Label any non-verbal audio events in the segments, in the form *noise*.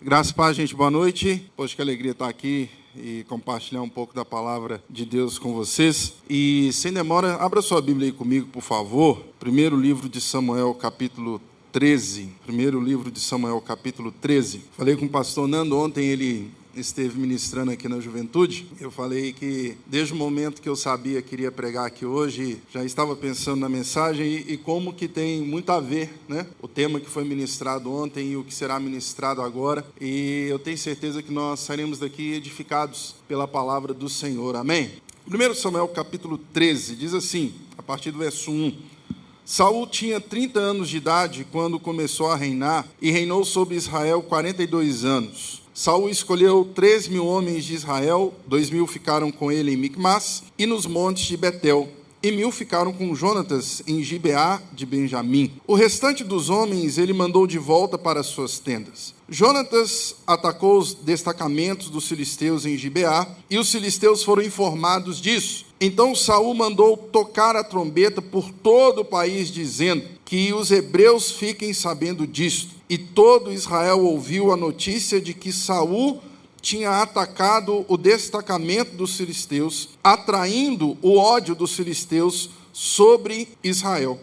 Graças a paz, gente, boa noite. Poxa, que alegria estar aqui e compartilhar um pouco da palavra de Deus com vocês. E sem demora, abra sua Bíblia aí comigo, por favor. Primeiro livro de Samuel, capítulo 13. Primeiro livro de Samuel, capítulo 13. Falei com o pastor Nando ontem, ele esteve ministrando aqui na juventude, eu falei que desde o momento que eu sabia que iria pregar aqui hoje, já estava pensando na mensagem e, e, como que tem muito a ver, né? O tema que foi ministrado ontem e o que será ministrado agora. E eu tenho certeza que nós sairemos daqui edificados pela palavra do Senhor. Amém? 1 Samuel capítulo 13 diz assim, a partir do verso 1. Saul tinha 30 anos de idade quando começou a reinar e reinou sobre Israel 42 anos. Saul escolheu três mil homens de Israel, dois mil ficaram com ele em Micmas e nos montes de Betel, e mil ficaram com Jonatas em Gibeá de Benjamim. O restante dos homens ele mandou de volta para suas tendas. Jonatas atacou os destacamentos dos filisteus em Gibeá, e os filisteus foram informados disso. Então Saul mandou tocar a trombeta por todo o país, dizendo: Que os hebreus fiquem sabendo disto. E todo Israel ouviu a notícia de que Saul tinha atacado o destacamento dos filisteus, atraindo o ódio dos filisteus sobre Israel.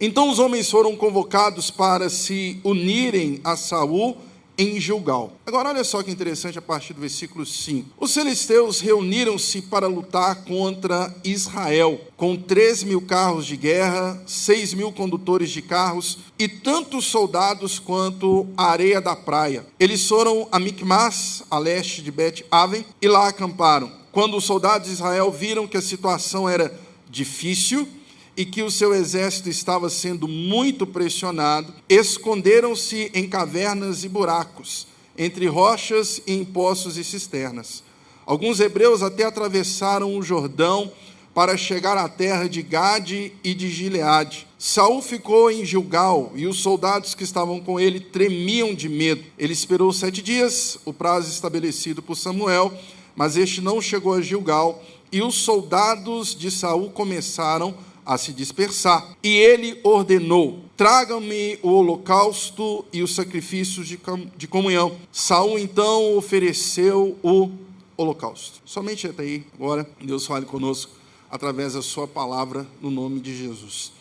Então os homens foram convocados para se unirem a Saul em Gilgal. Agora, olha só que interessante a partir do versículo 5. Os filisteus reuniram-se para lutar contra Israel, com 3 mil carros de guerra, 6 mil condutores de carros e tantos soldados quanto a areia da praia. Eles foram a Micmas, a leste de Bet-Aven, e lá acamparam. Quando os soldados de Israel viram que a situação era difícil, e que o seu exército estava sendo muito pressionado, esconderam-se em cavernas e buracos, entre rochas e em poços e cisternas. Alguns hebreus até atravessaram o Jordão para chegar à terra de Gade e de Gileade. Saul ficou em Gilgal e os soldados que estavam com ele tremiam de medo. Ele esperou sete dias, o prazo estabelecido por Samuel, mas este não chegou a Gilgal e os soldados de Saul começaram a a se dispersar. E ele ordenou: tragam-me o holocausto e os sacrifícios de, de comunhão. Saul então ofereceu o holocausto. Somente até aí, agora, Deus fale conosco através da sua palavra, no nome de Jesus.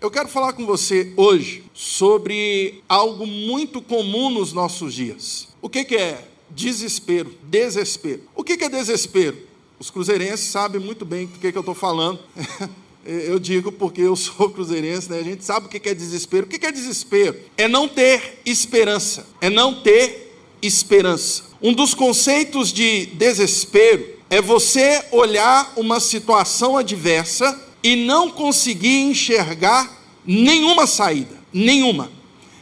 Eu quero falar com você hoje sobre algo muito comum nos nossos dias. O que, que é desespero? Desespero. O que, que é desespero? Os cruzeirenses sabem muito bem do que, que eu estou falando. *laughs* Eu digo porque eu sou *laughs* cruzeirense, né? a gente sabe o que é desespero. O que é desespero? É não ter esperança. É não ter esperança. Um dos conceitos de desespero é você olhar uma situação adversa e não conseguir enxergar nenhuma saída. Nenhuma.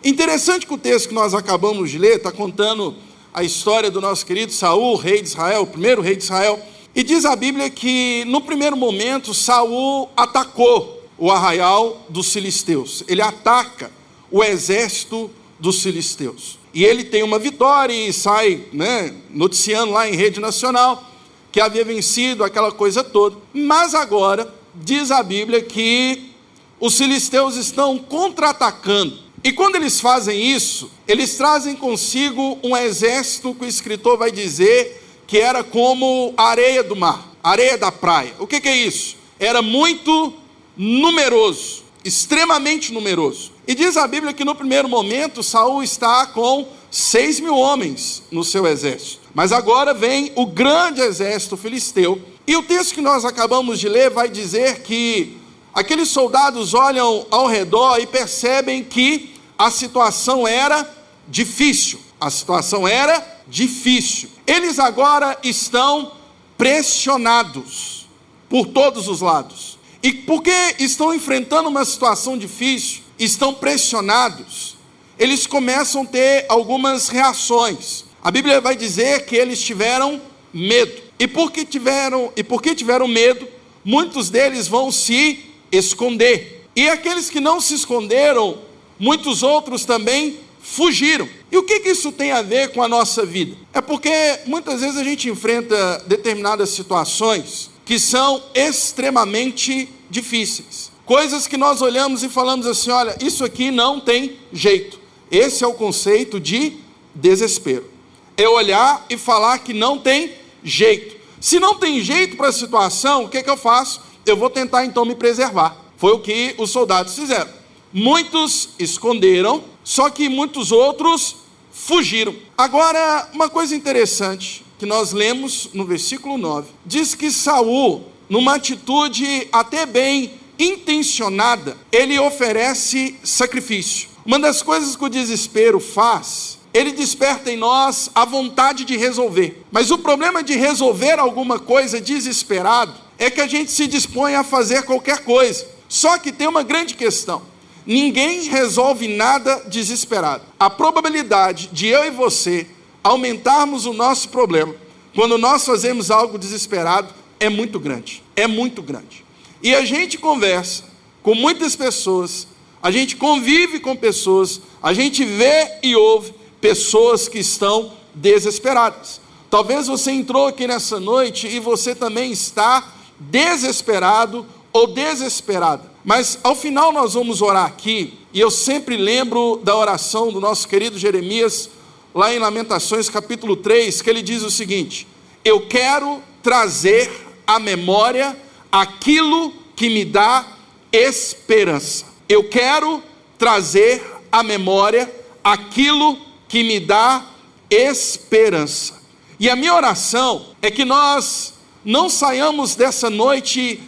Interessante que o texto que nós acabamos de ler está contando a história do nosso querido Saul, rei de Israel, o primeiro rei de Israel e diz a Bíblia que no primeiro momento Saul atacou o arraial dos filisteus. Ele ataca o exército dos filisteus. E ele tem uma vitória e sai né, noticiando lá em rede nacional que havia vencido aquela coisa toda. Mas agora diz a Bíblia que os filisteus estão contra-atacando. E quando eles fazem isso, eles trazem consigo um exército que o escritor vai dizer que era como areia do mar, areia da praia. O que, que é isso? Era muito numeroso, extremamente numeroso. E diz a Bíblia que no primeiro momento Saul está com seis mil homens no seu exército. Mas agora vem o grande exército filisteu. E o texto que nós acabamos de ler vai dizer que aqueles soldados olham ao redor e percebem que a situação era difícil. A situação era difícil. Eles agora estão pressionados por todos os lados. E porque estão enfrentando uma situação difícil, estão pressionados, eles começam a ter algumas reações. A Bíblia vai dizer que eles tiveram medo. E porque tiveram, e porque tiveram medo, muitos deles vão se esconder. E aqueles que não se esconderam, muitos outros também fugiram. E o que, que isso tem a ver com a nossa vida? É porque muitas vezes a gente enfrenta determinadas situações que são extremamente difíceis. Coisas que nós olhamos e falamos assim: olha, isso aqui não tem jeito. Esse é o conceito de desespero. É olhar e falar que não tem jeito. Se não tem jeito para a situação, o que, que eu faço? Eu vou tentar então me preservar. Foi o que os soldados fizeram. Muitos esconderam, só que muitos outros fugiram. Agora, uma coisa interessante que nós lemos no versículo 9, diz que Saul, numa atitude até bem intencionada, ele oferece sacrifício. Uma das coisas que o desespero faz, ele desperta em nós a vontade de resolver. Mas o problema de resolver alguma coisa desesperado é que a gente se dispõe a fazer qualquer coisa. Só que tem uma grande questão. Ninguém resolve nada desesperado. A probabilidade de eu e você aumentarmos o nosso problema quando nós fazemos algo desesperado é muito grande. É muito grande. E a gente conversa com muitas pessoas, a gente convive com pessoas, a gente vê e ouve pessoas que estão desesperadas. Talvez você entrou aqui nessa noite e você também está desesperado ou desesperada. Mas ao final nós vamos orar aqui, e eu sempre lembro da oração do nosso querido Jeremias, lá em Lamentações capítulo 3, que ele diz o seguinte: Eu quero trazer à memória aquilo que me dá esperança. Eu quero trazer à memória aquilo que me dá esperança. E a minha oração é que nós não saiamos dessa noite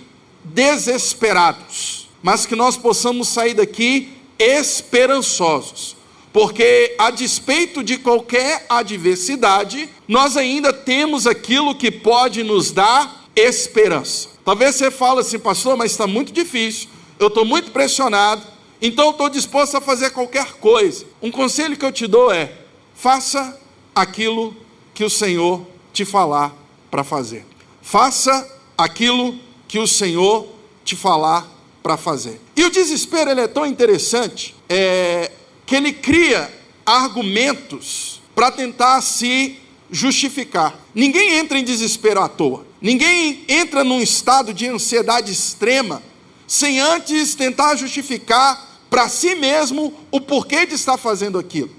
desesperados, mas que nós possamos sair daqui esperançosos. Porque, a despeito de qualquer adversidade, nós ainda temos aquilo que pode nos dar esperança. Talvez você fale assim, pastor, mas está muito difícil, eu estou muito pressionado, então estou disposto a fazer qualquer coisa. Um conselho que eu te dou é: faça aquilo que o Senhor te falar para fazer. Faça aquilo que o Senhor te falar para fazer. E o desespero ele é tão interessante é, que ele cria argumentos para tentar se justificar. Ninguém entra em desespero à toa. Ninguém entra num estado de ansiedade extrema sem antes tentar justificar para si mesmo o porquê de estar fazendo aquilo.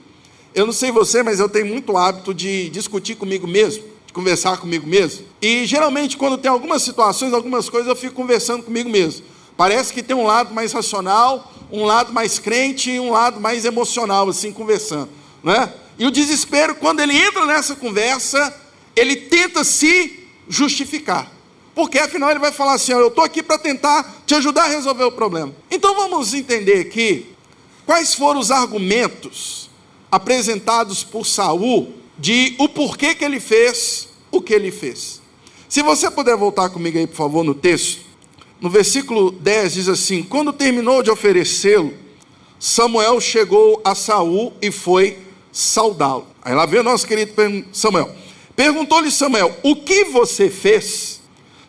Eu não sei você, mas eu tenho muito hábito de discutir comigo mesmo de conversar comigo mesmo. E geralmente, quando tem algumas situações, algumas coisas, eu fico conversando comigo mesmo. Parece que tem um lado mais racional, um lado mais crente e um lado mais emocional, assim, conversando. Né? E o desespero, quando ele entra nessa conversa, ele tenta se justificar. Porque afinal ele vai falar assim: eu estou aqui para tentar te ajudar a resolver o problema. Então vamos entender aqui quais foram os argumentos apresentados por Saul de o porquê que ele fez o que ele fez. Se você puder voltar comigo aí, por favor, no texto, no versículo 10 diz assim: Quando terminou de oferecê-lo, Samuel chegou a Saul e foi saudá-lo. Aí lá vem o nosso querido Samuel. Perguntou-lhe Samuel: O que você fez?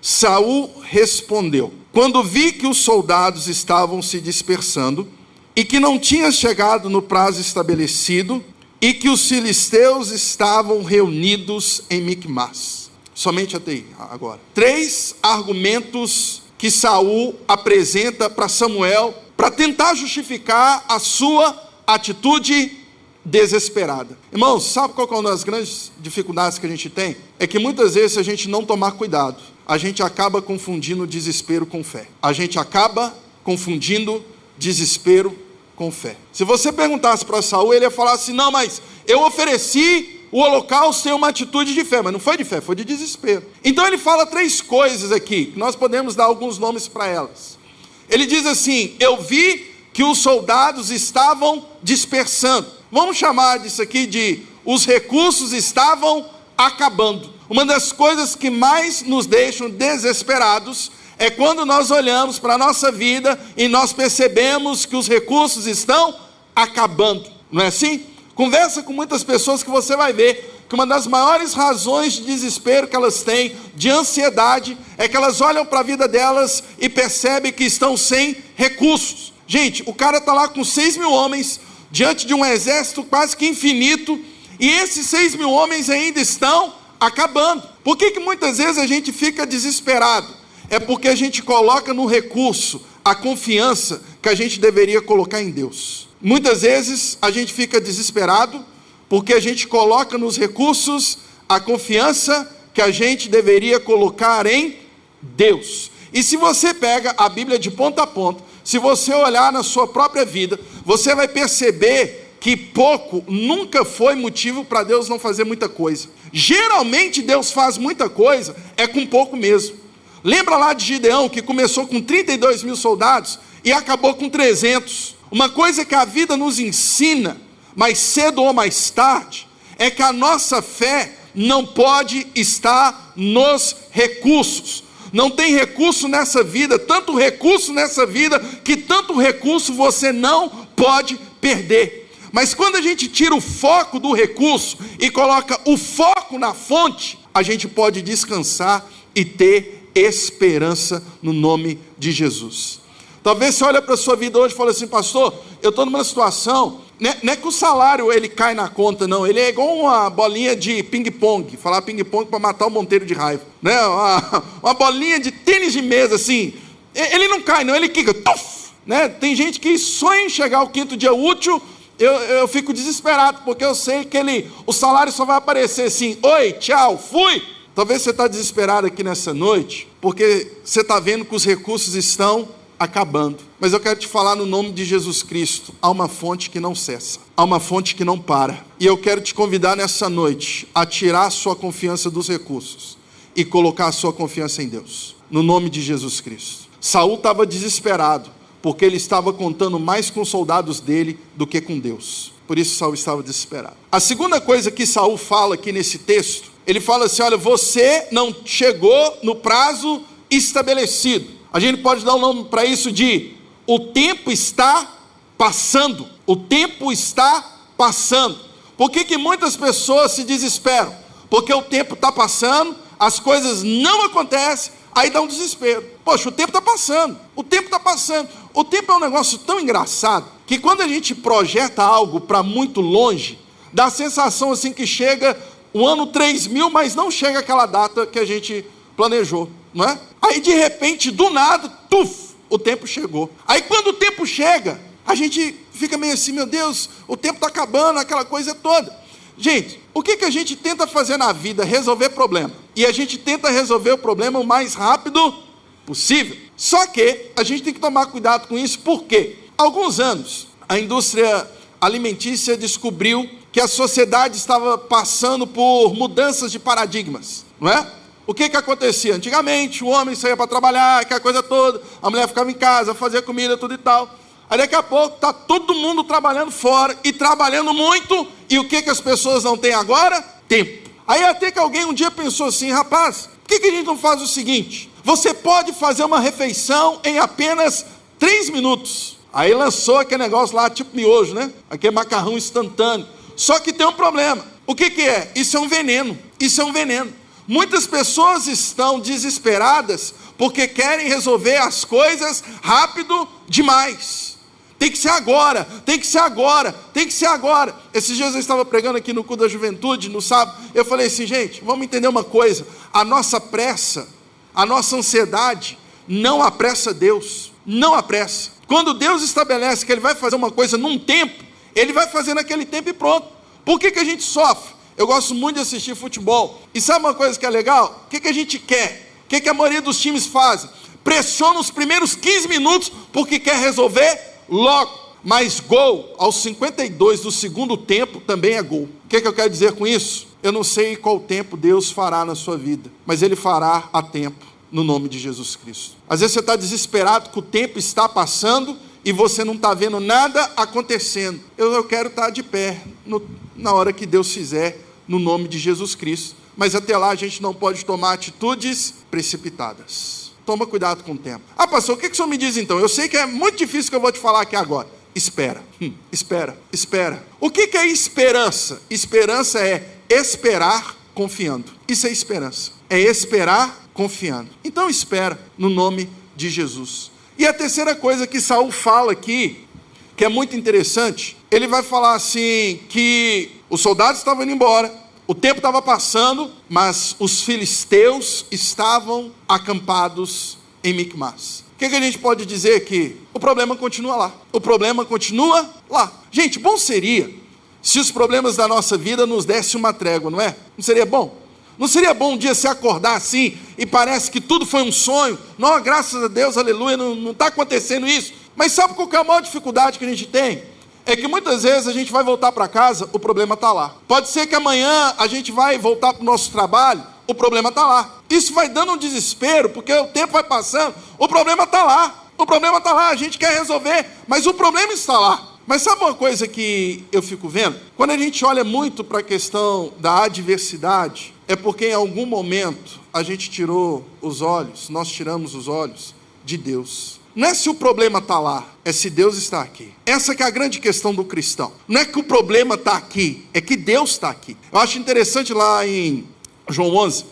Saul respondeu: Quando vi que os soldados estavam se dispersando e que não tinha chegado no prazo estabelecido, e que os filisteus estavam reunidos em Micmas. Somente até aí, agora. Três argumentos que Saul apresenta para Samuel para tentar justificar a sua atitude desesperada. Irmãos, sabe qual é uma das grandes dificuldades que a gente tem? É que muitas vezes, a gente não tomar cuidado, a gente acaba confundindo desespero com fé. A gente acaba confundindo desespero com fé. Se você perguntasse para Saul, ele ia falar assim: não, mas eu ofereci o holocausto sem uma atitude de fé, mas não foi de fé, foi de desespero. Então ele fala três coisas aqui, nós podemos dar alguns nomes para elas. Ele diz assim: Eu vi que os soldados estavam dispersando. Vamos chamar disso aqui de os recursos estavam acabando. Uma das coisas que mais nos deixam desesperados é quando nós olhamos para a nossa vida e nós percebemos que os recursos estão acabando, não é assim? Conversa com muitas pessoas que você vai ver que uma das maiores razões de desespero que elas têm, de ansiedade, é que elas olham para a vida delas e percebem que estão sem recursos. Gente, o cara está lá com 6 mil homens, diante de um exército quase que infinito, e esses 6 mil homens ainda estão acabando. Por que, que muitas vezes a gente fica desesperado? é porque a gente coloca no recurso a confiança que a gente deveria colocar em Deus. Muitas vezes a gente fica desesperado Porque a gente coloca nos recursos a confiança que a gente deveria colocar em Deus. E se você pega a Bíblia de ponta a ponta, se você olhar na sua própria vida, você vai perceber que pouco nunca foi motivo para Deus não fazer muita coisa. Geralmente Deus faz muita coisa, é com pouco mesmo. Lembra lá de Gideão, que começou com 32 mil soldados e acabou com 300. Uma coisa que a vida nos ensina, mais cedo ou mais tarde, é que a nossa fé não pode estar nos recursos. Não tem recurso nessa vida, tanto recurso nessa vida, que tanto recurso você não pode perder. Mas quando a gente tira o foco do recurso e coloca o foco na fonte, a gente pode descansar e ter esperança no nome de Jesus. Talvez você olhe para a sua vida hoje e fale assim, pastor, eu estou numa situação é, não é que o salário ele cai na conta, não. Ele é igual uma bolinha de ping-pong. Falar ping-pong para matar o Monteiro de raiva. Né? Uma, *laughs* uma, bolinha de tênis de mesa, assim. Ele não cai, não. Ele quica. Tuf! Né? Tem gente que sonha em chegar ao quinto dia útil. Eu, eu fico desesperado, porque eu sei que ele, o salário só vai aparecer assim: oi, tchau, fui. Talvez você está desesperado aqui nessa noite, porque você está vendo que os recursos estão acabando. Mas eu quero te falar no nome de Jesus Cristo: há uma fonte que não cessa, há uma fonte que não para. E eu quero te convidar nessa noite a tirar a sua confiança dos recursos e colocar a sua confiança em Deus, no nome de Jesus Cristo. Saul estava desesperado, porque ele estava contando mais com os soldados dele do que com Deus. Por isso Saul estava desesperado. A segunda coisa que Saul fala aqui nesse texto, ele fala assim: olha, você não chegou no prazo estabelecido. A gente pode dar um nome para isso de o tempo está passando. O tempo está passando. Por que, que muitas pessoas se desesperam? Porque o tempo está passando, as coisas não acontecem, aí dá um desespero. Poxa, o tempo está passando, o tempo está passando. O tempo é um negócio tão engraçado que quando a gente projeta algo para muito longe, dá a sensação assim que chega o ano 3000, mas não chega aquela data que a gente planejou não é? Aí de repente, do nada, tuf, o tempo chegou. Aí quando o tempo chega, a gente fica meio assim, meu Deus, o tempo está acabando, aquela coisa toda. Gente, o que, que a gente tenta fazer na vida? Resolver problema. E a gente tenta resolver o problema o mais rápido possível. Só que a gente tem que tomar cuidado com isso, porque alguns anos a indústria alimentícia descobriu que a sociedade estava passando por mudanças de paradigmas, não é? O que que acontecia? Antigamente, o homem saía para trabalhar, aquela coisa toda, a mulher ficava em casa, fazia comida, tudo e tal. Aí daqui a pouco está todo mundo trabalhando fora e trabalhando muito, e o que que as pessoas não têm agora? Tempo. Aí até que alguém um dia pensou assim, rapaz, por que, que a gente não faz o seguinte? Você pode fazer uma refeição em apenas três minutos. Aí lançou aquele negócio lá, tipo miojo, né? Aquele macarrão instantâneo. Só que tem um problema. O que, que é? Isso é um veneno. Isso é um veneno. Muitas pessoas estão desesperadas porque querem resolver as coisas rápido demais. Tem que ser agora, tem que ser agora, tem que ser agora. Esses dias eu estava pregando aqui no culto da juventude, no sábado. Eu falei assim, gente, vamos entender uma coisa: a nossa pressa, a nossa ansiedade, não apressa Deus, não apressa. Quando Deus estabelece que Ele vai fazer uma coisa num tempo, Ele vai fazer naquele tempo e pronto. Por que, que a gente sofre? Eu gosto muito de assistir futebol. E sabe uma coisa que é legal? O que, que a gente quer? O que, que a maioria dos times fazem? Pressiona os primeiros 15 minutos porque quer resolver logo. Mas gol aos 52 do segundo tempo também é gol. O que, que eu quero dizer com isso? Eu não sei qual tempo Deus fará na sua vida, mas Ele fará a tempo, no nome de Jesus Cristo. Às vezes você está desesperado que o tempo está passando e você não está vendo nada acontecendo. Eu, eu quero estar tá de pé no, na hora que Deus fizer, no nome de Jesus Cristo. Mas até lá a gente não pode tomar atitudes precipitadas. Toma cuidado com o tempo. Ah, pastor, o que, que o senhor me diz então? Eu sei que é muito difícil que eu vou te falar aqui agora. Espera, hum, espera, espera. O que, que é esperança? Esperança é esperar confiando. Isso é esperança. É esperar confiando. Então espera no nome de Jesus. E a terceira coisa que Saul fala aqui, que é muito interessante, ele vai falar assim que os soldados estavam indo embora, o tempo estava passando, mas os filisteus estavam acampados em Micmas. O que, que, a gente pode dizer aqui? O problema continua lá. O problema continua lá. Gente, bom seria se os problemas da nossa vida nos dessem uma trégua, não é? Não seria bom? Não seria bom um dia se acordar assim e parece que tudo foi um sonho? Não, graças a Deus, aleluia, não está acontecendo isso. Mas sabe qual é a maior dificuldade que a gente tem? É que muitas vezes a gente vai voltar para casa, o problema está lá. Pode ser que amanhã a gente vai voltar para o nosso trabalho, o problema está lá. Isso vai dando um desespero, porque o tempo vai passando, o problema está lá. O problema está lá, a gente quer resolver, mas o problema está lá. Mas sabe uma coisa que eu fico vendo? Quando a gente olha muito para a questão da adversidade, é porque em algum momento a gente tirou os olhos, nós tiramos os olhos de Deus. Não é se o problema está lá, é se Deus está aqui. Essa que é a grande questão do cristão. Não é que o problema está aqui, é que Deus está aqui. Eu acho interessante lá em João 11,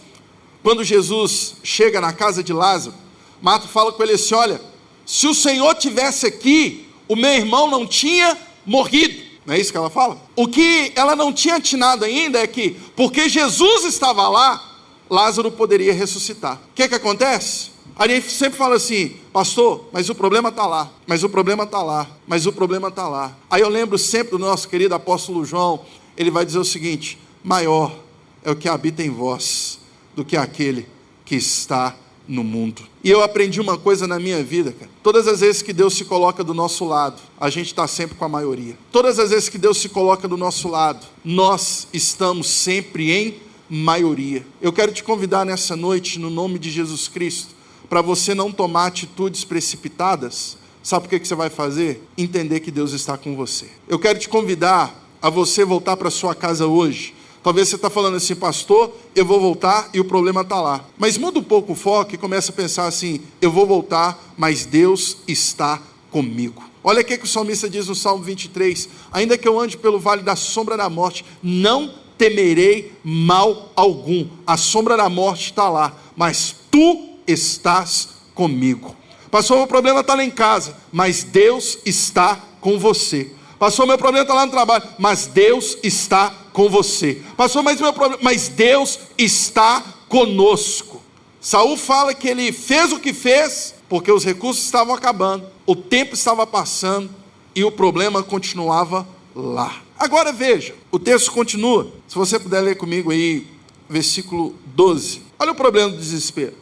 quando Jesus chega na casa de Lázaro, Marta fala com ele assim: Olha, se o Senhor tivesse aqui, o meu irmão não tinha morrido. Não é isso que ela fala? O que ela não tinha atinado ainda é que, porque Jesus estava lá, Lázaro poderia ressuscitar. O que, que acontece? A gente sempre fala assim, pastor, mas o problema está lá, mas o problema está lá, mas o problema está lá. Aí eu lembro sempre do nosso querido apóstolo João, ele vai dizer o seguinte: maior é o que habita em vós do que aquele que está no mundo. E eu aprendi uma coisa na minha vida, cara. Todas as vezes que Deus se coloca do nosso lado, a gente está sempre com a maioria. Todas as vezes que Deus se coloca do nosso lado, nós estamos sempre em maioria. Eu quero te convidar nessa noite, no nome de Jesus Cristo, para você não tomar atitudes precipitadas. Sabe o que você vai fazer? Entender que Deus está com você. Eu quero te convidar a você voltar para sua casa hoje Talvez você está falando assim, pastor, eu vou voltar e o problema está lá. Mas muda um pouco o foco e começa a pensar assim: eu vou voltar, mas Deus está comigo. Olha o que o salmista diz no Salmo 23: Ainda que eu ande pelo vale da sombra da morte, não temerei mal algum. A sombra da morte está lá, mas tu estás comigo. Pastor, o problema está lá em casa, mas Deus está com você. Pastor, meu problema está lá no trabalho, mas Deus está com você. Pastor, mas meu problema, mas Deus está conosco. Saul fala que ele fez o que fez porque os recursos estavam acabando, o tempo estava passando e o problema continuava lá. Agora veja, o texto continua. Se você puder ler comigo aí, versículo 12. Olha o problema do desespero.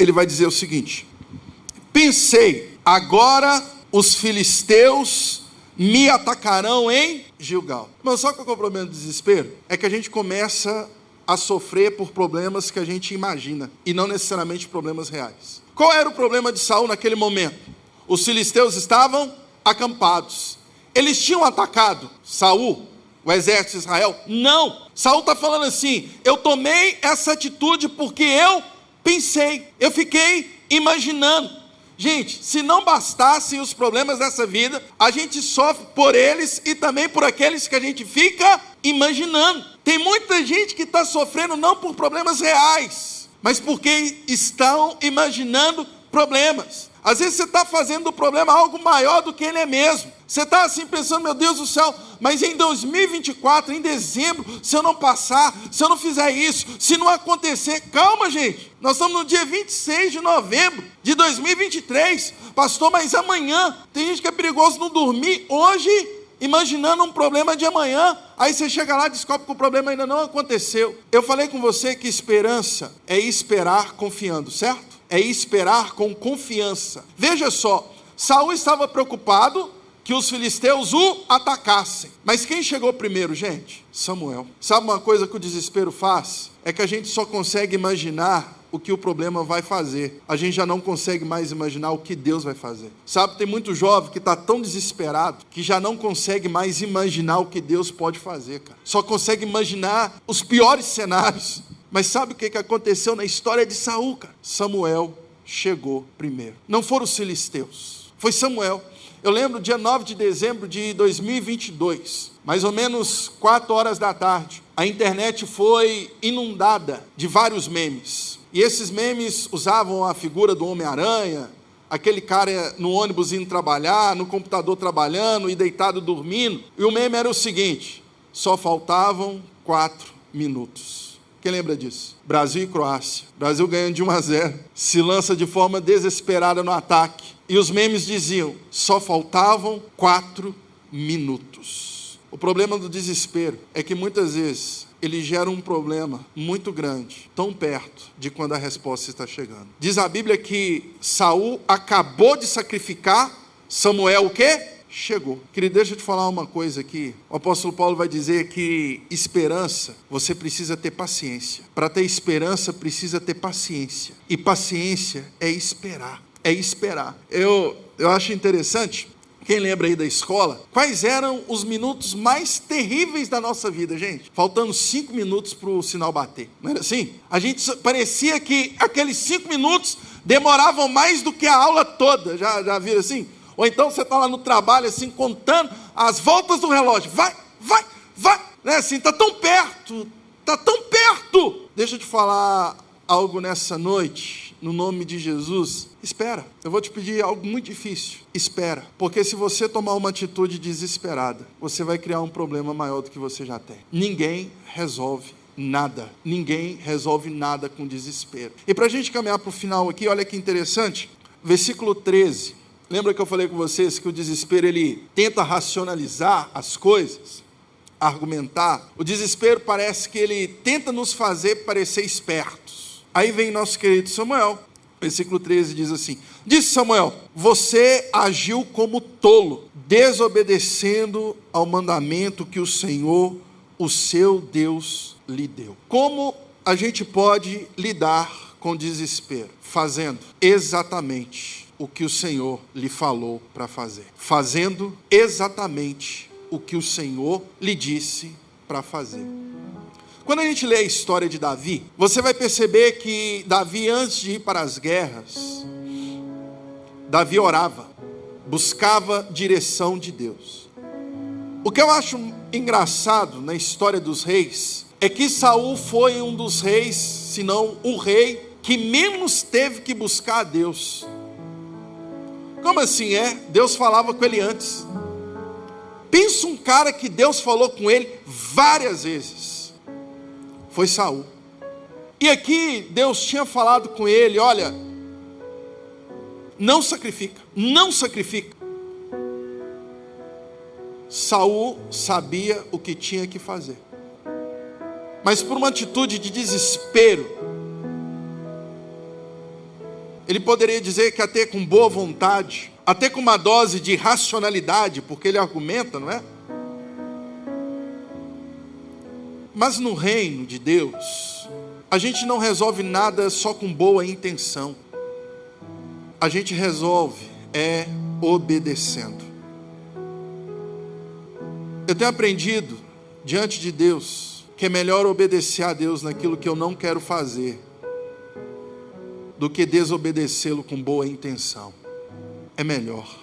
Ele vai dizer o seguinte: Pensei, agora os filisteus me atacarão em Gilgal. Mas só que o problema do desespero é que a gente começa a sofrer por problemas que a gente imagina e não necessariamente problemas reais. Qual era o problema de Saul naquele momento? Os filisteus estavam acampados. Eles tinham atacado Saul, o exército de Israel? Não. Saul está falando assim: eu tomei essa atitude porque eu pensei, eu fiquei imaginando. Gente, se não bastassem os problemas dessa vida, a gente sofre por eles e também por aqueles que a gente fica imaginando. Tem muita gente que está sofrendo não por problemas reais, mas porque estão imaginando problemas. Às vezes você está fazendo do problema algo maior do que ele é mesmo. Você está assim pensando, meu Deus do céu, mas em 2024, em dezembro, se eu não passar, se eu não fizer isso, se não acontecer, calma, gente. Nós estamos no dia 26 de novembro de 2023. Pastor, mas amanhã, tem gente que é perigoso não dormir hoje, imaginando um problema de amanhã. Aí você chega lá e descobre que o problema ainda não aconteceu. Eu falei com você que esperança é esperar confiando, certo? É esperar com confiança. Veja só, Saul estava preocupado que os filisteus o atacassem. Mas quem chegou primeiro, gente? Samuel. Sabe uma coisa que o desespero faz? É que a gente só consegue imaginar o que o problema vai fazer. A gente já não consegue mais imaginar o que Deus vai fazer. Sabe, tem muito jovem que está tão desesperado que já não consegue mais imaginar o que Deus pode fazer, cara. Só consegue imaginar os piores cenários. Mas sabe o que aconteceu na história de Saul, cara? Samuel chegou primeiro. Não foram os filisteus, foi Samuel. Eu lembro dia 9 de dezembro de 2022, mais ou menos 4 horas da tarde, a internet foi inundada de vários memes. E esses memes usavam a figura do Homem-Aranha, aquele cara no ônibus indo trabalhar, no computador trabalhando e deitado dormindo. E o meme era o seguinte: só faltavam quatro minutos. Quem lembra disso? Brasil e Croácia. Brasil ganhando de 1 a 0. Se lança de forma desesperada no ataque. E os memes diziam: só faltavam quatro minutos. O problema do desespero é que muitas vezes ele gera um problema muito grande, tão perto de quando a resposta está chegando. Diz a Bíblia que Saul acabou de sacrificar Samuel o quê? Chegou. Querido, deixa eu te falar uma coisa aqui. O apóstolo Paulo vai dizer que esperança, você precisa ter paciência. Para ter esperança, precisa ter paciência. E paciência é esperar. É esperar. Eu, eu acho interessante quem lembra aí da escola? Quais eram os minutos mais terríveis da nossa vida, gente? Faltando cinco minutos para o sinal bater. Não era assim? A gente parecia que aqueles cinco minutos demoravam mais do que a aula toda. Já, já viram assim? Ou então você está lá no trabalho, assim, contando as voltas do relógio. Vai, vai, vai. Né? Assim, está tão perto, está tão perto. Deixa eu te falar algo nessa noite, no nome de Jesus, espera. Eu vou te pedir algo muito difícil. Espera. Porque se você tomar uma atitude desesperada, você vai criar um problema maior do que você já tem. Ninguém resolve nada. Ninguém resolve nada com desespero. E para a gente caminhar para o final aqui, olha que interessante. Versículo 13. Lembra que eu falei com vocês que o desespero ele tenta racionalizar as coisas? argumentar, o desespero parece que ele tenta nos fazer parecer espertos. Aí vem nosso querido Samuel, versículo 13 diz assim: Disse Samuel: Você agiu como tolo, desobedecendo ao mandamento que o Senhor, o seu Deus, lhe deu. Como a gente pode lidar com desespero? Fazendo exatamente o que o Senhor lhe falou para fazer. Fazendo exatamente o que o Senhor lhe disse para fazer. Quando a gente lê a história de Davi, você vai perceber que Davi, antes de ir para as guerras, Davi orava, buscava direção de Deus. O que eu acho engraçado na história dos reis é que Saul foi um dos reis, se não o rei, que menos teve que buscar a Deus. Como assim é? Deus falava com ele antes. Pensa um cara que Deus falou com ele várias vezes foi Saul. E aqui Deus tinha falado com ele: olha, não sacrifica, não sacrifica. Saul sabia o que tinha que fazer. Mas por uma atitude de desespero, ele poderia dizer que até com boa vontade, até com uma dose de racionalidade, porque ele argumenta, não é? Mas no reino de Deus, a gente não resolve nada só com boa intenção. A gente resolve é obedecendo. Eu tenho aprendido diante de Deus que é melhor obedecer a Deus naquilo que eu não quero fazer do que desobedecê-lo com boa intenção. É melhor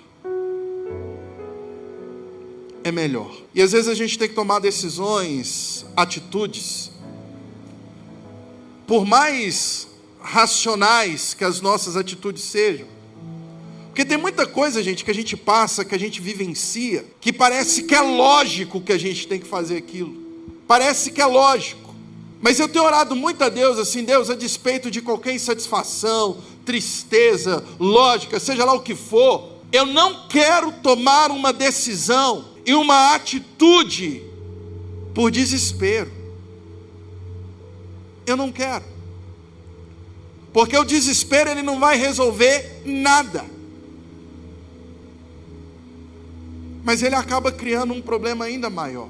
é melhor. E às vezes a gente tem que tomar decisões, atitudes, por mais racionais que as nossas atitudes sejam. Porque tem muita coisa, gente, que a gente passa, que a gente vivencia, que parece que é lógico que a gente tem que fazer aquilo. Parece que é lógico. Mas eu tenho orado muito a Deus, assim, Deus, a despeito de qualquer insatisfação, tristeza, lógica, seja lá o que for, eu não quero tomar uma decisão e uma atitude por desespero. Eu não quero. Porque o desespero ele não vai resolver nada. Mas ele acaba criando um problema ainda maior.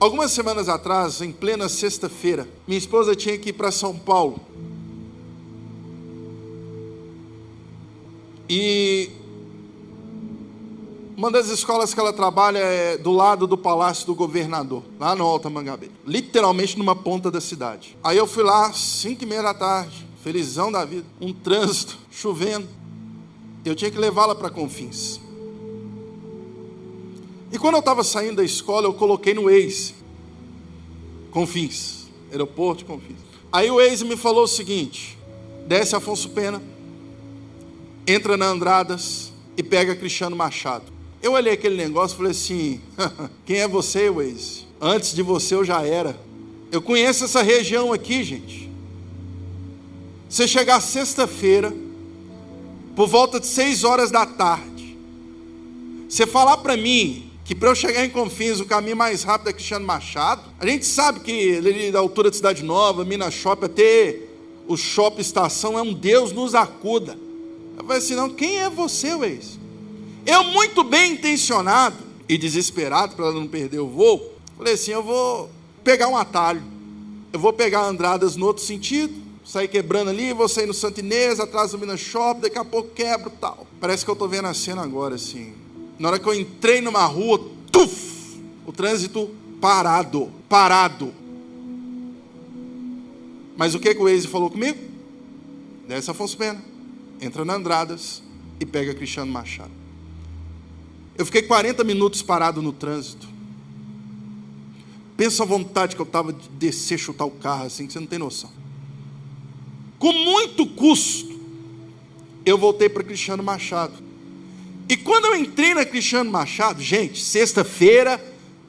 Algumas semanas atrás, em plena sexta-feira, minha esposa tinha que ir para São Paulo. E uma das escolas que ela trabalha é do lado do Palácio do Governador, lá no Alta Mangabeira. Literalmente numa ponta da cidade. Aí eu fui lá, cinco e meia da tarde, felizão da vida, um trânsito, chovendo. Eu tinha que levá-la para Confins. E quando eu estava saindo da escola, eu coloquei no Waze. Confins, aeroporto Confins. Aí o Waze me falou o seguinte: desce Afonso Pena, entra na Andradas e pega Cristiano Machado. Eu olhei aquele negócio e falei assim: *laughs* quem é você, Waze? Antes de você eu já era. Eu conheço essa região aqui, gente. Você chegar sexta-feira, por volta de seis horas da tarde, você falar para mim que para eu chegar em Confins, o caminho mais rápido é Cristiano Machado. A gente sabe que ali da altura de Cidade Nova, Minas Shopping, até o Shopping Estação é um Deus nos acuda. Eu falei assim, não, quem é você, Weis? Eu muito bem intencionado e desesperado para não perder o voo, falei assim, eu vou pegar um atalho. Eu vou pegar Andradas no outro sentido, sair quebrando ali, vou sair no Santinês, atrás do Minas Shopping, daqui a pouco quebro tal. Parece que eu estou vendo a cena agora, assim. Na hora que eu entrei numa rua, tuf, o trânsito parado, parado. Mas o que, que o Waze falou comigo? Desce Afonso Pena, entra na Andradas e pega Cristiano Machado. Eu fiquei 40 minutos parado no trânsito. Pensa a vontade que eu estava de descer, chutar o carro assim, que você não tem noção. Com muito custo, eu voltei para Cristiano Machado. E quando eu entrei na Cristiano Machado, gente, sexta-feira,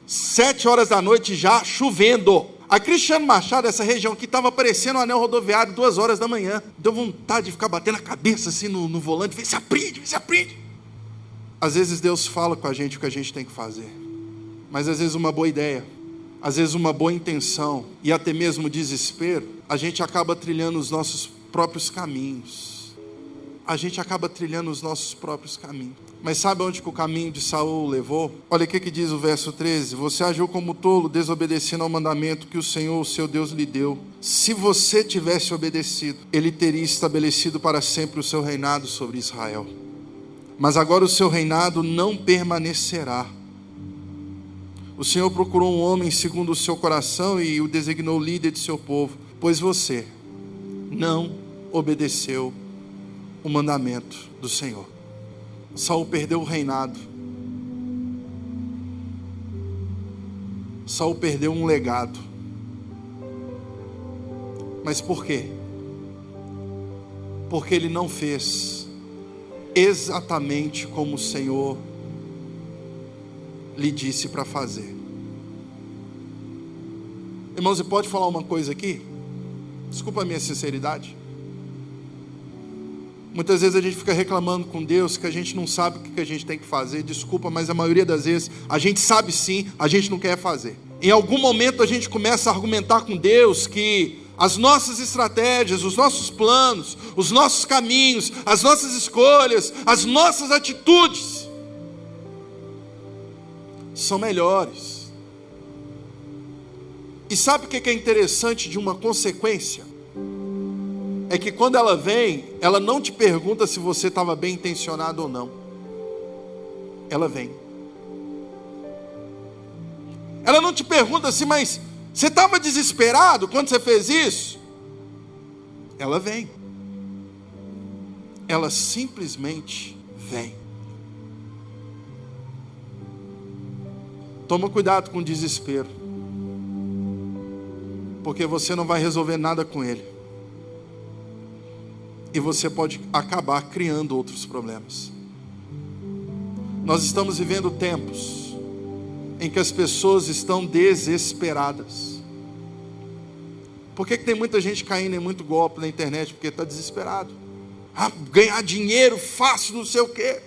sete horas da noite já chovendo. A Cristiano Machado, essa região aqui, estava aparecendo um anel rodoviário duas horas da manhã. Deu vontade de ficar batendo a cabeça assim no, no volante, vê se aprende, vê se aprende. Às vezes Deus fala com a gente o que a gente tem que fazer, mas às vezes uma boa ideia, às vezes uma boa intenção e até mesmo desespero, a gente acaba trilhando os nossos próprios caminhos. A gente acaba trilhando os nossos próprios caminhos. Mas sabe onde que o caminho de Saul levou? Olha o que, que diz o verso 13: Você agiu como tolo, desobedecendo ao mandamento que o Senhor, seu Deus, lhe deu. Se você tivesse obedecido, ele teria estabelecido para sempre o seu reinado sobre Israel mas agora o seu reinado não permanecerá. O Senhor procurou um homem segundo o seu coração e o designou líder de seu povo, pois você não obedeceu o mandamento do Senhor. Saul perdeu o reinado. Saul perdeu um legado. Mas por quê? Porque ele não fez exatamente como o Senhor lhe disse para fazer. Irmãos, e pode falar uma coisa aqui? Desculpa a minha sinceridade. Muitas vezes a gente fica reclamando com Deus que a gente não sabe o que a gente tem que fazer. Desculpa, mas a maioria das vezes a gente sabe sim, a gente não quer fazer. Em algum momento a gente começa a argumentar com Deus que as nossas estratégias, os nossos planos, os nossos caminhos, as nossas escolhas, as nossas atitudes são melhores. E sabe o que é interessante de uma consequência? É que quando ela vem, ela não te pergunta se você estava bem intencionado ou não. Ela vem. Ela não te pergunta assim, mas você estava desesperado quando você fez isso? Ela vem. Ela simplesmente vem. Toma cuidado com o desespero. Porque você não vai resolver nada com ele. E você pode acabar criando outros problemas. Nós estamos vivendo tempos em que as pessoas estão desesperadas. Por que, que tem muita gente caindo em muito golpe na internet? Porque está desesperado. Ah, ganhar dinheiro fácil, não sei o quê.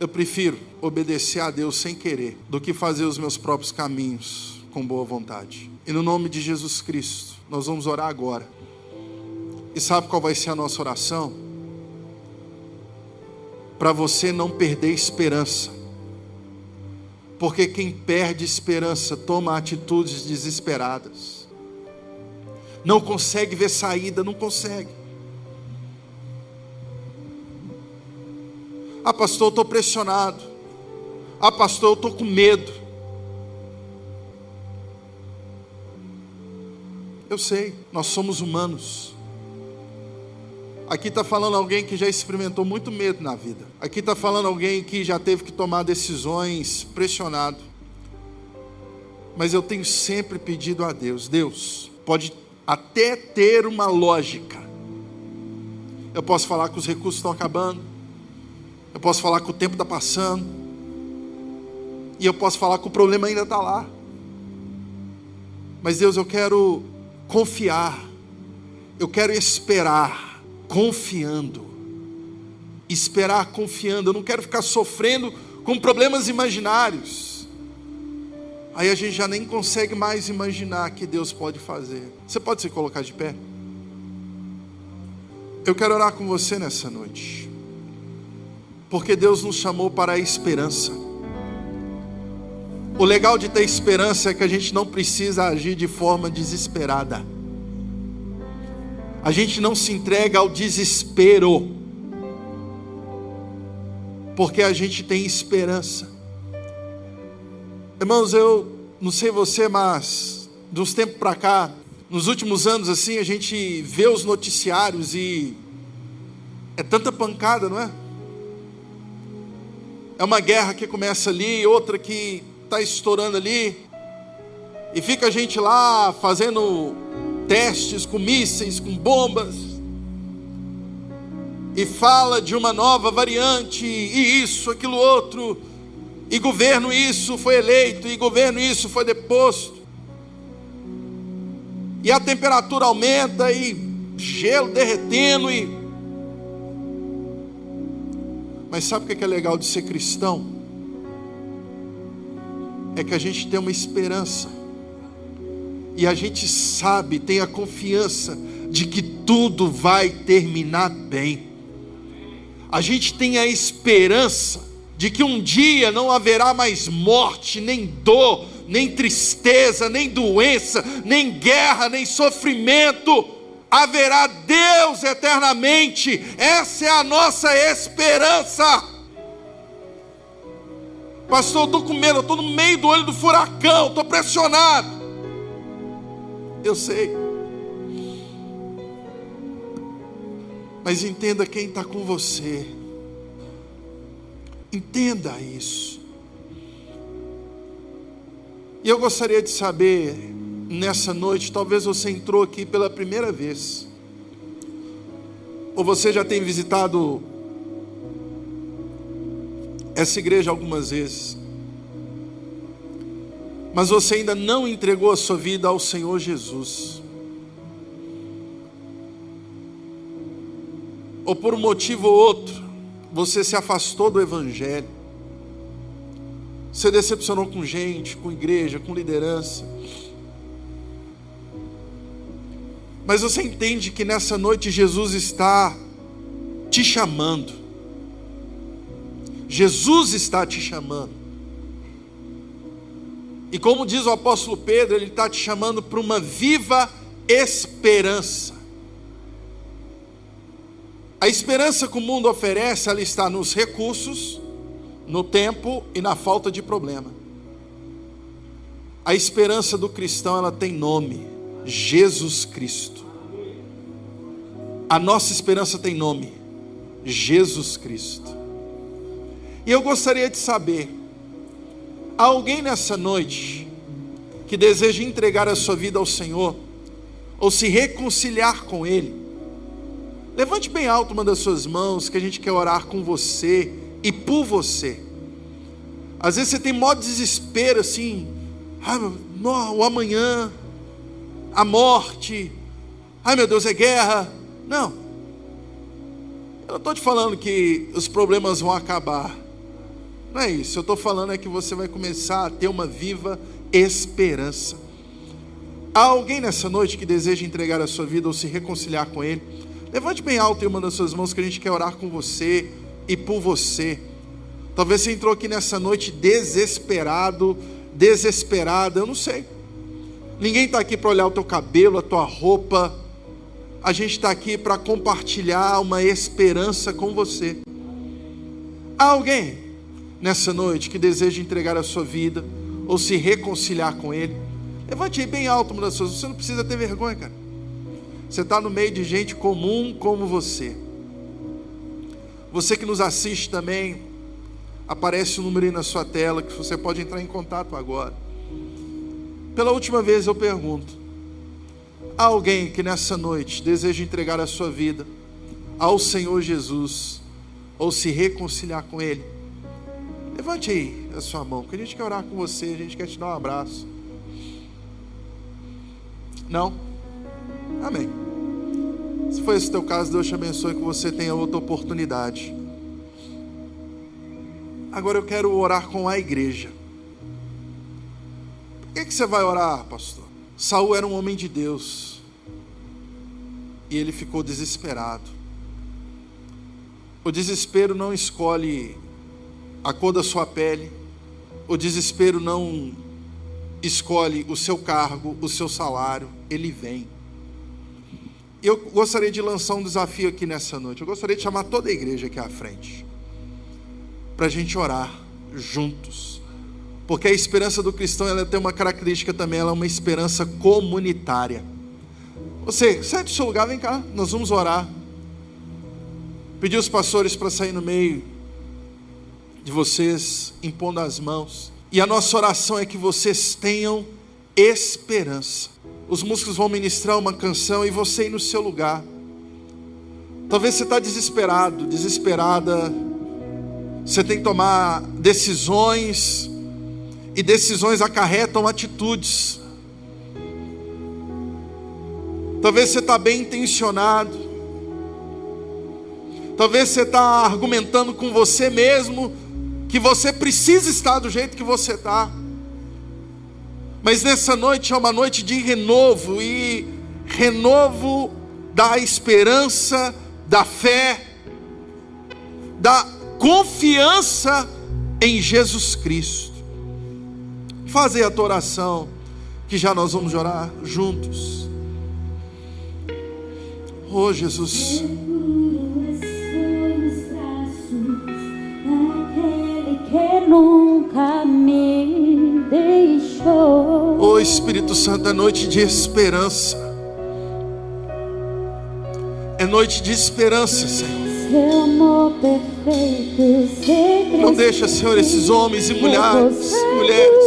Eu prefiro obedecer a Deus sem querer do que fazer os meus próprios caminhos com boa vontade. E no nome de Jesus Cristo, nós vamos orar agora. E sabe qual vai ser a nossa oração? Para você não perder esperança porque quem perde esperança toma atitudes desesperadas. Não consegue ver saída, não consegue. Ah, pastor, eu estou pressionado. Ah, pastor, eu estou com medo. Eu sei, nós somos humanos. Aqui está falando alguém que já experimentou muito medo na vida. Aqui está falando alguém que já teve que tomar decisões pressionado. Mas eu tenho sempre pedido a Deus: Deus, pode até ter uma lógica. Eu posso falar que os recursos estão acabando. Eu posso falar que o tempo está passando. E eu posso falar que o problema ainda está lá. Mas Deus, eu quero confiar. Eu quero esperar confiando. Esperar confiando. Eu não quero ficar sofrendo com problemas imaginários. aí a gente já nem consegue mais imaginar que Deus pode fazer. Você pode se colocar de pé? Eu quero orar com você nessa noite, porque Deus nos chamou para a esperança. O legal de ter esperança é que a gente não precisa agir de forma desesperada. A gente não se entrega ao desespero, porque a gente tem esperança. Irmãos, eu não sei você, mas de uns tempos para cá, nos últimos anos assim, a gente vê os noticiários e é tanta pancada, não é? É uma guerra que começa ali, outra que está estourando ali, e fica a gente lá fazendo testes com mísseis, com bombas, e fala de uma nova variante, e isso, aquilo outro, e governo isso foi eleito, e governo isso foi deposto, e a temperatura aumenta, e gelo derretendo, e. Mas sabe o que é legal de ser cristão? é que a gente tem uma esperança, e a gente sabe, tem a confiança de que tudo vai terminar bem. A gente tem a esperança de que um dia não haverá mais morte, nem dor, nem tristeza, nem doença, nem guerra, nem sofrimento. Haverá Deus eternamente. Essa é a nossa esperança. Pastor, eu estou com medo, eu estou no meio do olho do furacão, estou pressionado. Eu sei. Mas entenda quem está com você. Entenda isso. E eu gostaria de saber, nessa noite, talvez você entrou aqui pela primeira vez, ou você já tem visitado essa igreja algumas vezes, mas você ainda não entregou a sua vida ao Senhor Jesus, ou por um motivo ou outro, você se afastou do Evangelho, você decepcionou com gente, com igreja, com liderança, mas você entende que nessa noite Jesus está te chamando, Jesus está te chamando. E como diz o apóstolo Pedro, ele está te chamando para uma viva esperança. A esperança que o mundo oferece, ela está nos recursos, no tempo e na falta de problema. A esperança do cristão, ela tem nome: Jesus Cristo. A nossa esperança tem nome: Jesus Cristo. E eu gostaria de saber: há alguém nessa noite que deseja entregar a sua vida ao Senhor, ou se reconciliar com Ele? Levante bem alto uma das suas mãos, que a gente quer orar com você e por você. Às vezes você tem maior desespero assim, ah, o amanhã, a morte, ai meu Deus, é guerra. Não, eu não estou te falando que os problemas vão acabar. Não é isso. Eu estou falando é que você vai começar a ter uma viva esperança. Há alguém nessa noite que deseja entregar a sua vida ou se reconciliar com Ele? Levante bem alto em uma das suas mãos que a gente quer orar com você e por você. Talvez você entrou aqui nessa noite desesperado, desesperada, eu não sei. Ninguém está aqui para olhar o teu cabelo, a tua roupa. A gente está aqui para compartilhar uma esperança com você. Há alguém nessa noite que deseja entregar a sua vida ou se reconciliar com Ele, levante aí bem alto uma das suas. Você não precisa ter vergonha, cara. Você está no meio de gente comum como você. Você que nos assiste também, aparece o um número aí na sua tela que você pode entrar em contato agora. Pela última vez eu pergunto: há alguém que nessa noite deseja entregar a sua vida ao Senhor Jesus ou se reconciliar com Ele? Levante aí a sua mão, que a gente quer orar com você, a gente quer te dar um abraço. Não? Amém. Se for esse o teu caso, Deus te abençoe que você tenha outra oportunidade. Agora eu quero orar com a igreja. que, que você vai orar, pastor? Saul era um homem de Deus. E ele ficou desesperado. O desespero não escolhe a cor da sua pele. O desespero não escolhe o seu cargo, o seu salário. Ele vem. Eu gostaria de lançar um desafio aqui nessa noite. Eu gostaria de chamar toda a igreja aqui à frente. Para a gente orar juntos. Porque a esperança do cristão ela tem uma característica também, ela é uma esperança comunitária. Você, sai do seu lugar, vem cá, nós vamos orar. Pedir os pastores para sair no meio de vocês, impondo as mãos. E a nossa oração é que vocês tenham esperança. Os músicos vão ministrar uma canção e você ir no seu lugar. Talvez você está desesperado, desesperada. Você tem que tomar decisões e decisões acarretam atitudes. Talvez você está bem intencionado. Talvez você está argumentando com você mesmo que você precisa estar do jeito que você está. Mas nessa noite é uma noite de renovo e renovo da esperança, da fé, da confiança em Jesus Cristo fazer a tua oração, que já nós vamos orar juntos. Oh Jesus. Nunca me deixou. Oh Espírito Santo, é noite de esperança. É noite de esperança, Senhor. Seu amor perfeito Não deixa, Senhor, esses homens e mulheres, mulheres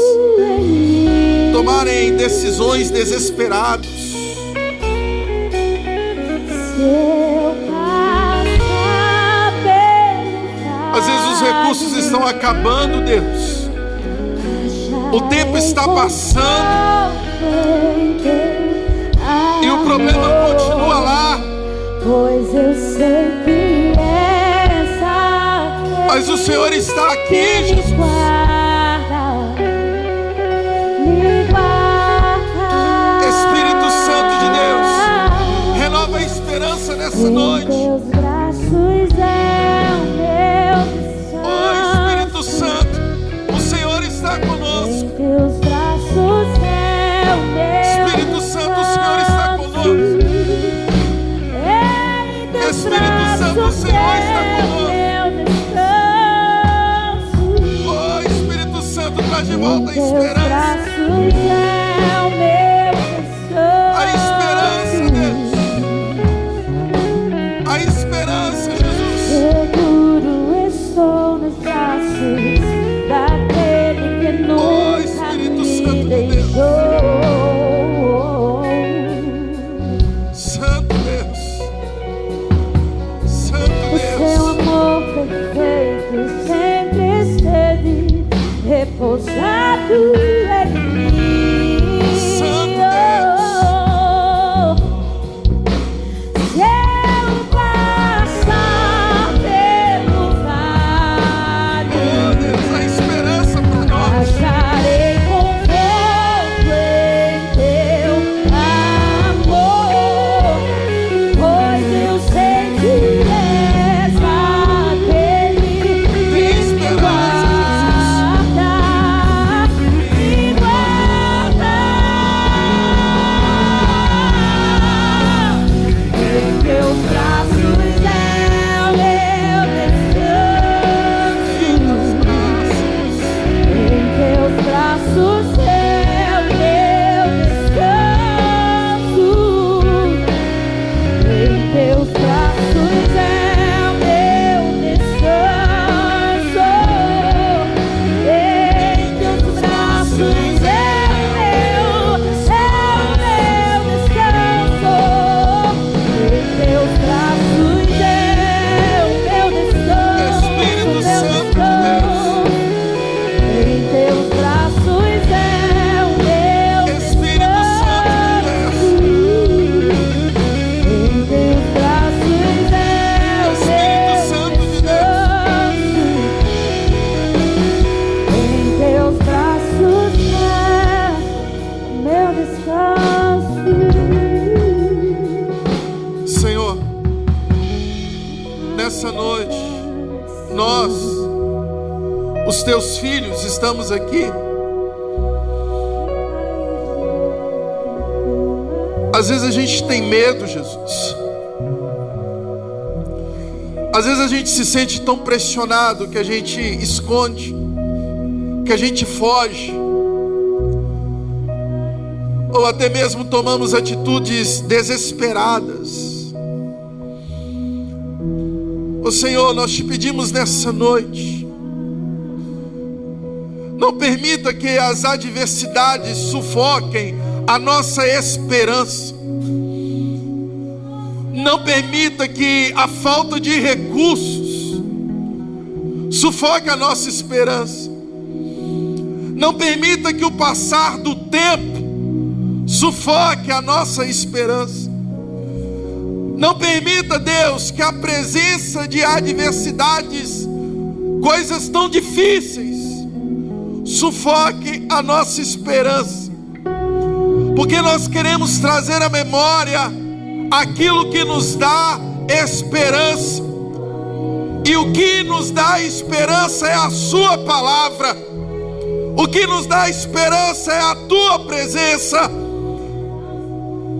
tomarem decisões desesperadas. Recursos estão acabando, Deus. O tempo está passando. E o problema continua lá. Pois eu sei que essa Mas o Senhor está aqui, Jesus. Espírito Santo de Deus, renova a esperança nessa noite. meus braços. Nessa noite, nós, os teus filhos, estamos aqui. Às vezes a gente tem medo, Jesus. Às vezes a gente se sente tão pressionado que a gente esconde, que a gente foge, ou até mesmo tomamos atitudes desesperadas. O Senhor, nós te pedimos nessa noite, não permita que as adversidades sufoquem a nossa esperança. Não permita que a falta de recursos sufoque a nossa esperança. Não permita que o passar do tempo sufoque a nossa esperança. Não permita, Deus, que a presença de adversidades, coisas tão difíceis, sufoque a nossa esperança. Porque nós queremos trazer à memória aquilo que nos dá esperança. E o que nos dá esperança é a Sua palavra. O que nos dá esperança é a Tua presença.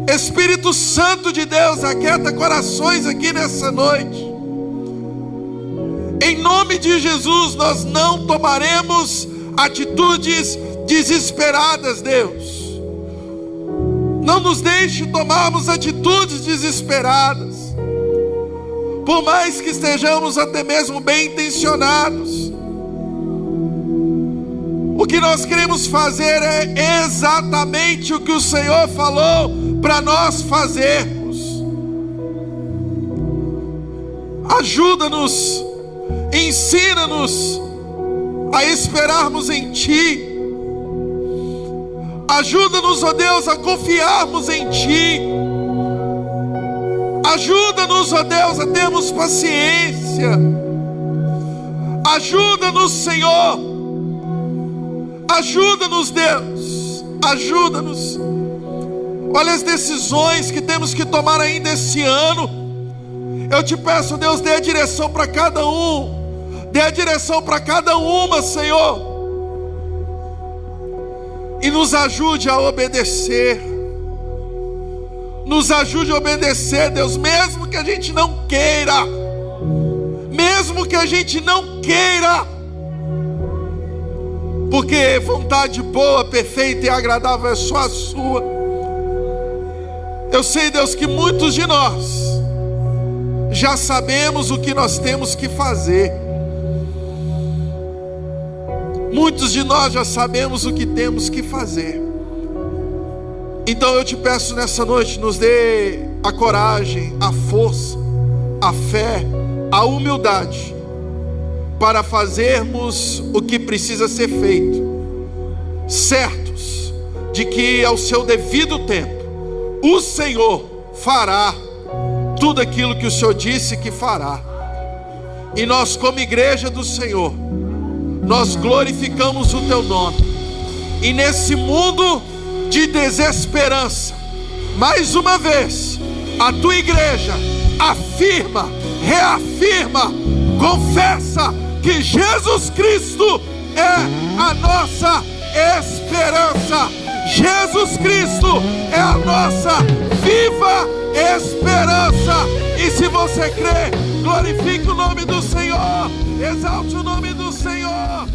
Espírito Santo de Deus, aquieta corações aqui nessa noite. Em nome de Jesus, nós não tomaremos atitudes desesperadas, Deus. Não nos deixe tomarmos atitudes desesperadas. Por mais que estejamos até mesmo bem intencionados. O que nós queremos fazer é exatamente o que o Senhor falou para nós fazermos. Ajuda-nos, ensina-nos a esperarmos em Ti. Ajuda-nos, ó Deus, a confiarmos em Ti. Ajuda-nos, ó Deus, a termos paciência. Ajuda-nos, Senhor. Ajuda-nos, Deus. Ajuda-nos. Olha as decisões que temos que tomar ainda esse ano. Eu te peço, Deus, dê a direção para cada um. Dê a direção para cada uma, Senhor e nos ajude a obedecer. Nos ajude a obedecer, Deus, mesmo que a gente não queira, mesmo que a gente não queira, porque vontade boa, perfeita e agradável é só a Sua. Eu sei, Deus, que muitos de nós já sabemos o que nós temos que fazer. Muitos de nós já sabemos o que temos que fazer. Então eu te peço nessa noite, nos dê a coragem, a força, a fé, a humildade para fazermos o que precisa ser feito, certos de que ao seu devido tempo o Senhor fará tudo aquilo que o Senhor disse que fará. E nós, como igreja do Senhor, nós glorificamos o teu nome. E nesse mundo de desesperança, mais uma vez, a tua igreja afirma, reafirma, confessa que Jesus Cristo é a nossa esperança. Jesus Cristo é a nossa viva esperança. E se você crê, glorifique o nome do Senhor, exalte o nome do Senhor.